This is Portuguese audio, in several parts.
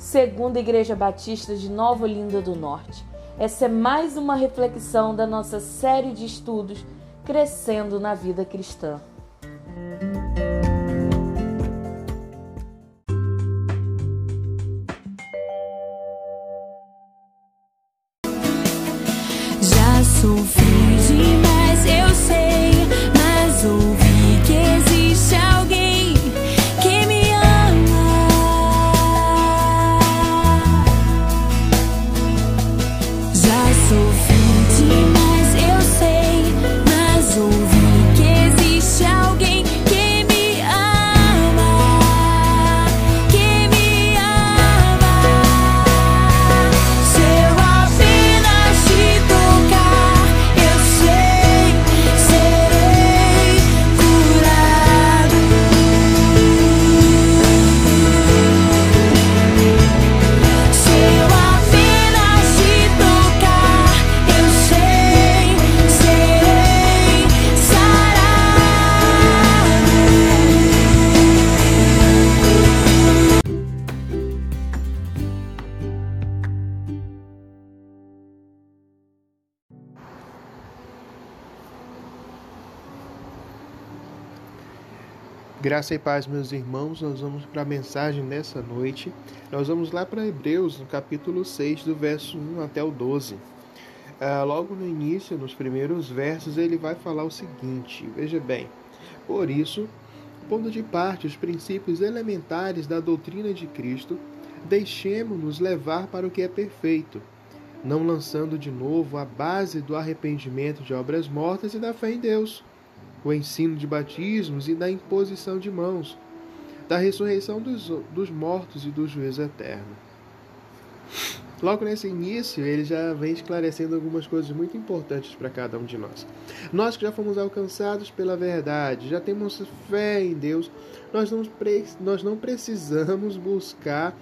Segunda Igreja Batista de Nova Olinda do Norte. Essa é mais uma reflexão da nossa série de estudos Crescendo na Vida Cristã. Graça e paz, meus irmãos. Nós vamos para a mensagem dessa noite. Nós vamos lá para Hebreus, no capítulo 6, do verso 1 até o 12. Ah, logo no início, nos primeiros versos, ele vai falar o seguinte: Veja bem, por isso, pondo de parte os princípios elementares da doutrina de Cristo, deixemos-nos levar para o que é perfeito, não lançando de novo a base do arrependimento de obras mortas e da fé em Deus o ensino de batismos e da imposição de mãos, da ressurreição dos, dos mortos e do juízo eterno. Logo nesse início, ele já vem esclarecendo algumas coisas muito importantes para cada um de nós. Nós que já fomos alcançados pela verdade, já temos fé em Deus, nós não, nós não precisamos buscar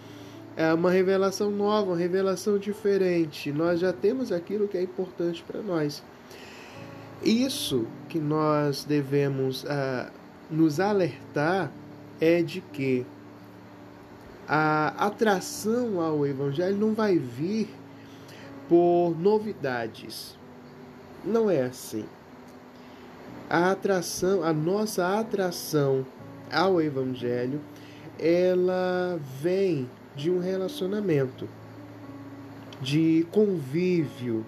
é, uma revelação nova, uma revelação diferente. Nós já temos aquilo que é importante para nós. Isso que nós devemos uh, nos alertar é de que a atração ao Evangelho não vai vir por novidades. Não é assim. A atração, a nossa atração ao Evangelho, ela vem de um relacionamento, de convívio,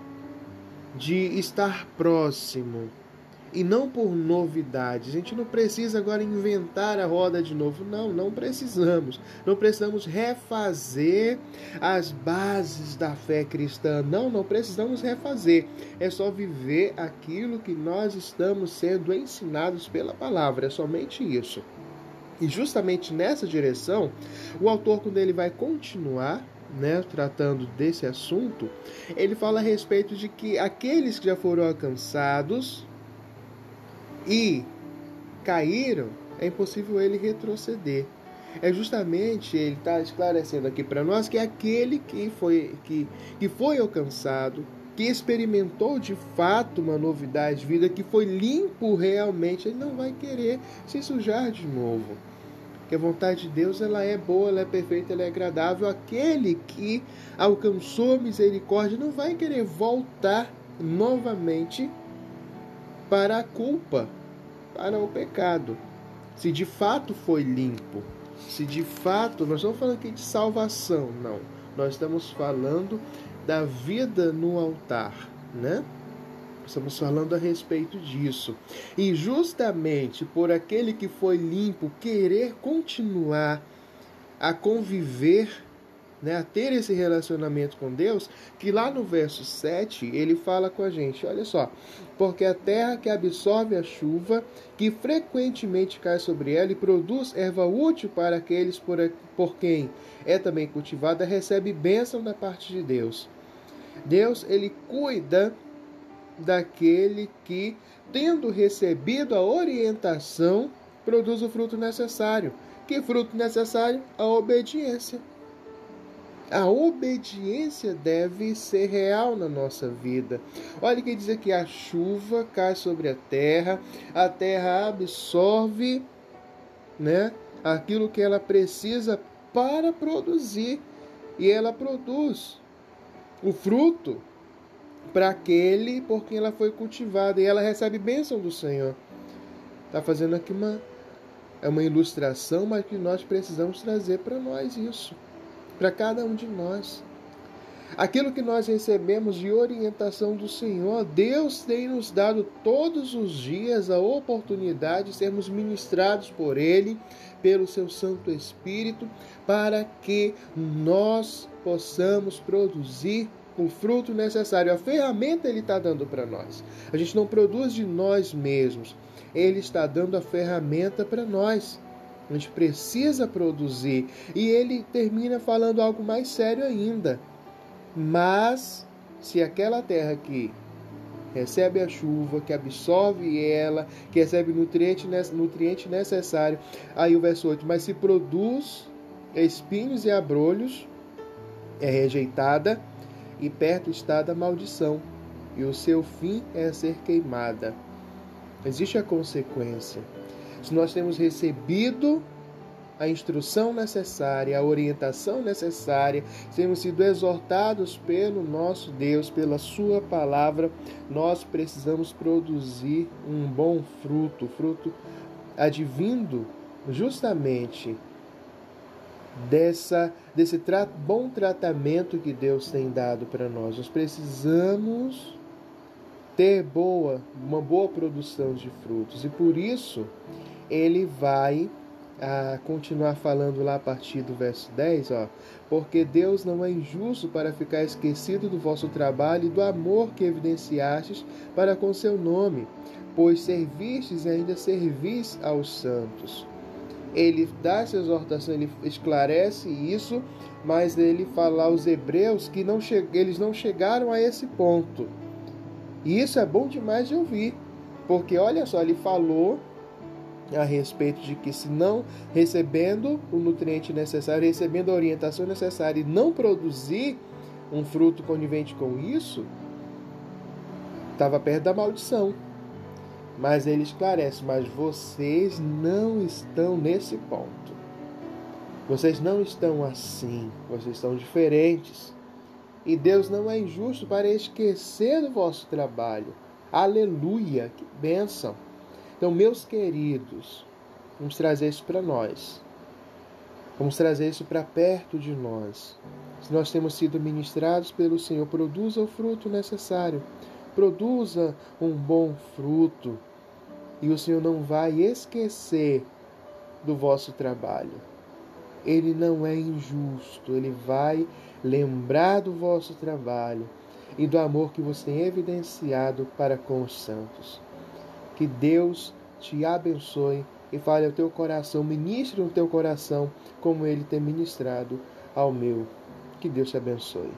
de estar próximo e não por novidades. A gente não precisa agora inventar a roda de novo. Não, não precisamos. Não precisamos refazer as bases da fé cristã. Não, não precisamos refazer. É só viver aquilo que nós estamos sendo ensinados pela palavra. É somente isso. E justamente nessa direção, o autor, quando ele vai continuar né, tratando desse assunto, ele fala a respeito de que aqueles que já foram alcançados e caíram, é impossível ele retroceder. É justamente ele está esclarecendo aqui para nós que é aquele que foi, que, que foi alcançado, que experimentou de fato uma novidade de vida, que foi limpo realmente, ele não vai querer se sujar de novo que a vontade de Deus ela é boa, ela é perfeita, ela é agradável. Aquele que alcançou misericórdia não vai querer voltar novamente para a culpa, para o pecado. Se de fato foi limpo, se de fato, nós não estamos falando aqui de salvação, não. Nós estamos falando da vida no altar, né? Estamos falando a respeito disso. E justamente por aquele que foi limpo querer continuar a conviver, né, a ter esse relacionamento com Deus, que lá no verso 7 ele fala com a gente: olha só, porque a terra que absorve a chuva, que frequentemente cai sobre ela e produz erva útil para aqueles por, por quem é também cultivada, recebe bênção da parte de Deus. Deus, ele cuida daquele que, tendo recebido a orientação, produz o fruto necessário. Que fruto necessário? A obediência. A obediência deve ser real na nossa vida. Olha que diz aqui: a chuva cai sobre a terra, a terra absorve né, aquilo que ela precisa para produzir e ela produz o fruto para aquele por quem ela foi cultivada e ela recebe bênção do Senhor. Está fazendo aqui uma é uma ilustração, mas que nós precisamos trazer para nós isso, para cada um de nós. Aquilo que nós recebemos de orientação do Senhor, Deus tem nos dado todos os dias a oportunidade de sermos ministrados por Ele, pelo Seu Santo Espírito, para que nós possamos produzir o fruto necessário. A ferramenta Ele está dando para nós. A gente não produz de nós mesmos. Ele está dando a ferramenta para nós. A gente precisa produzir. E ele termina falando algo mais sério ainda. Mas se aquela terra que recebe a chuva, que absorve ela, que recebe nutriente, nutriente necessário, aí o verso 8, mas se produz espinhos e abrolhos, é rejeitada, e perto está da maldição, e o seu fim é ser queimada. Existe a consequência. Se nós temos recebido a instrução necessária, a orientação necessária, temos sido exortados pelo nosso Deus, pela Sua palavra, nós precisamos produzir um bom fruto, fruto advindo justamente dessa desse tra bom tratamento que Deus tem dado para nós. Nós precisamos ter boa, uma boa produção de frutos e por isso ele vai a continuar falando lá a partir do verso 10, ó, porque Deus não é injusto para ficar esquecido do vosso trabalho e do amor que evidenciastes para com seu nome, pois servistes e ainda servis aos santos. Ele dá essa exortação, ele esclarece isso, mas ele fala aos hebreus que não eles não chegaram a esse ponto. E isso é bom demais de ouvir, porque olha só, ele falou a respeito de que se não recebendo o nutriente necessário, recebendo a orientação necessária e não produzir um fruto conivente com isso, estava perto da maldição. Mas ele esclarece, mas vocês não estão nesse ponto. Vocês não estão assim, vocês estão diferentes. E Deus não é injusto para esquecer do vosso trabalho. Aleluia, que bênção. Então, meus queridos, vamos trazer isso para nós. Vamos trazer isso para perto de nós. Se nós temos sido ministrados pelo Senhor, produza o fruto necessário. Produza um bom fruto. E o Senhor não vai esquecer do vosso trabalho. Ele não é injusto, ele vai lembrar do vosso trabalho e do amor que você tem evidenciado para com os santos. Que Deus te abençoe e fale ao teu coração, ministre no teu coração como ele tem ministrado ao meu. Que Deus te abençoe.